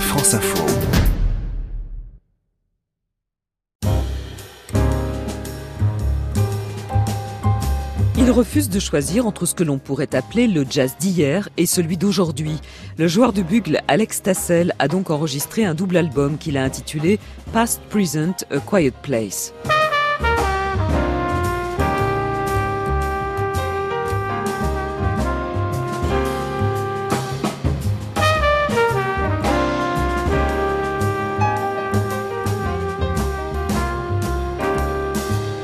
France Info. Il refuse de choisir entre ce que l'on pourrait appeler le jazz d'hier et celui d'aujourd'hui. Le joueur de bugle Alex Tassel a donc enregistré un double album qu'il a intitulé Past Present A Quiet Place.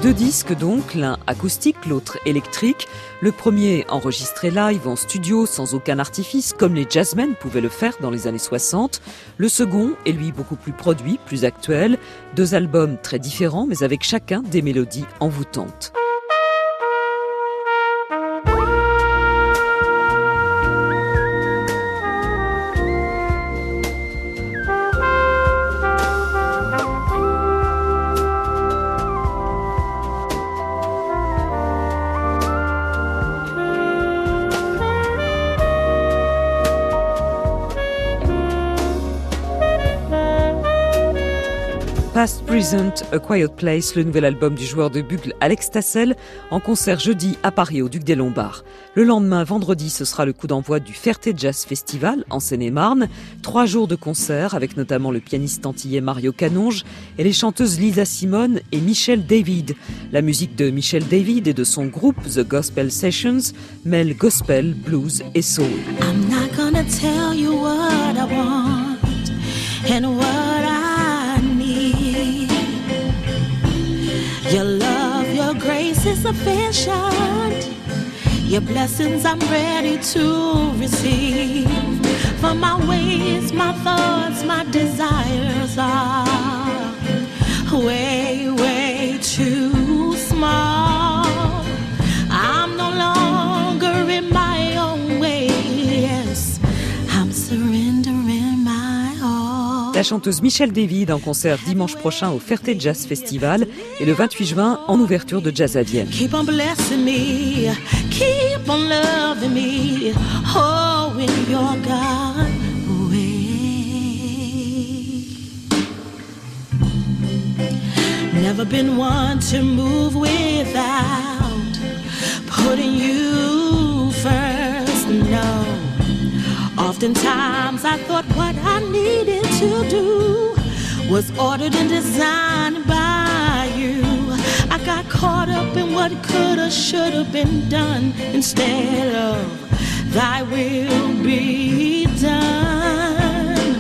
Deux disques donc, l'un acoustique, l'autre électrique. Le premier enregistré live en studio sans aucun artifice, comme les jazzmen pouvaient le faire dans les années 60. Le second est lui beaucoup plus produit, plus actuel. Deux albums très différents, mais avec chacun des mélodies envoûtantes. Past Present, A Quiet Place, le nouvel album du joueur de bugle Alex Tassel, en concert jeudi à Paris au Duc des Lombards. Le lendemain, vendredi, ce sera le coup d'envoi du Ferté Jazz Festival en Seine-et-Marne. Trois jours de concert avec notamment le pianiste antillais Mario Canonge et les chanteuses Lisa Simone et Michel David. La musique de Michel David et de son groupe The Gospel Sessions mêle gospel, blues et soul. Sufficient. Your blessings I'm ready to receive. For my ways, my thoughts, my desires are La chanteuse Michel David en concert dimanche prochain au Ferté Jazz Festival et le 28 juin en ouverture de Jazz à Vienne. Never been one to move without putting you first. No. Oftentimes I thought what I needed to do was ordered and designed by you. I got caught up in what could have, should have been done instead of thy will be done.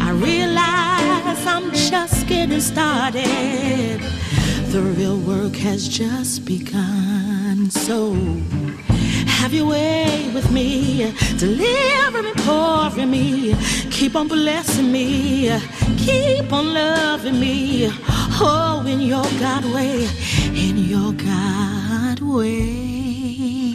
I realize I'm just getting started. The real work has just begun. So have your way with me, deliver me, pour from me, keep on blessing me, keep on loving me. Oh, in your God way, in your God way.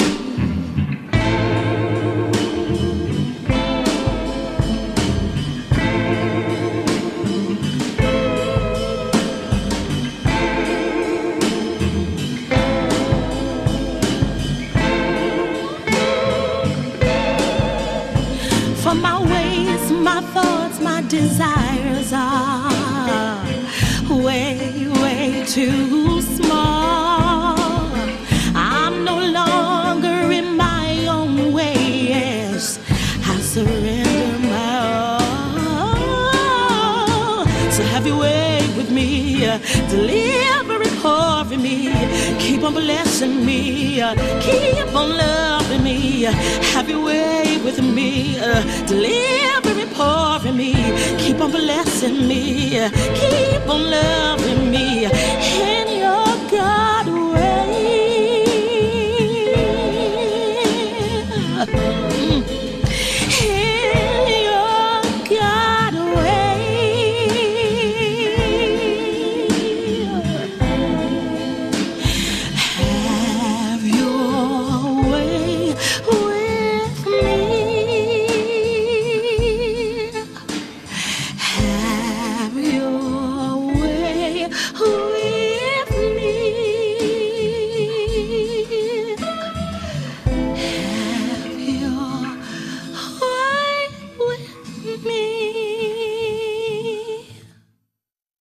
Desires are way, way too small. I'm no longer in my own way. Yes, I surrender my all. So have your way with me, deliver it for me. Keep on blessing me, keep on loving me. Have your way with me, deliver it for me. Keep on blessing me, keep on loving me. In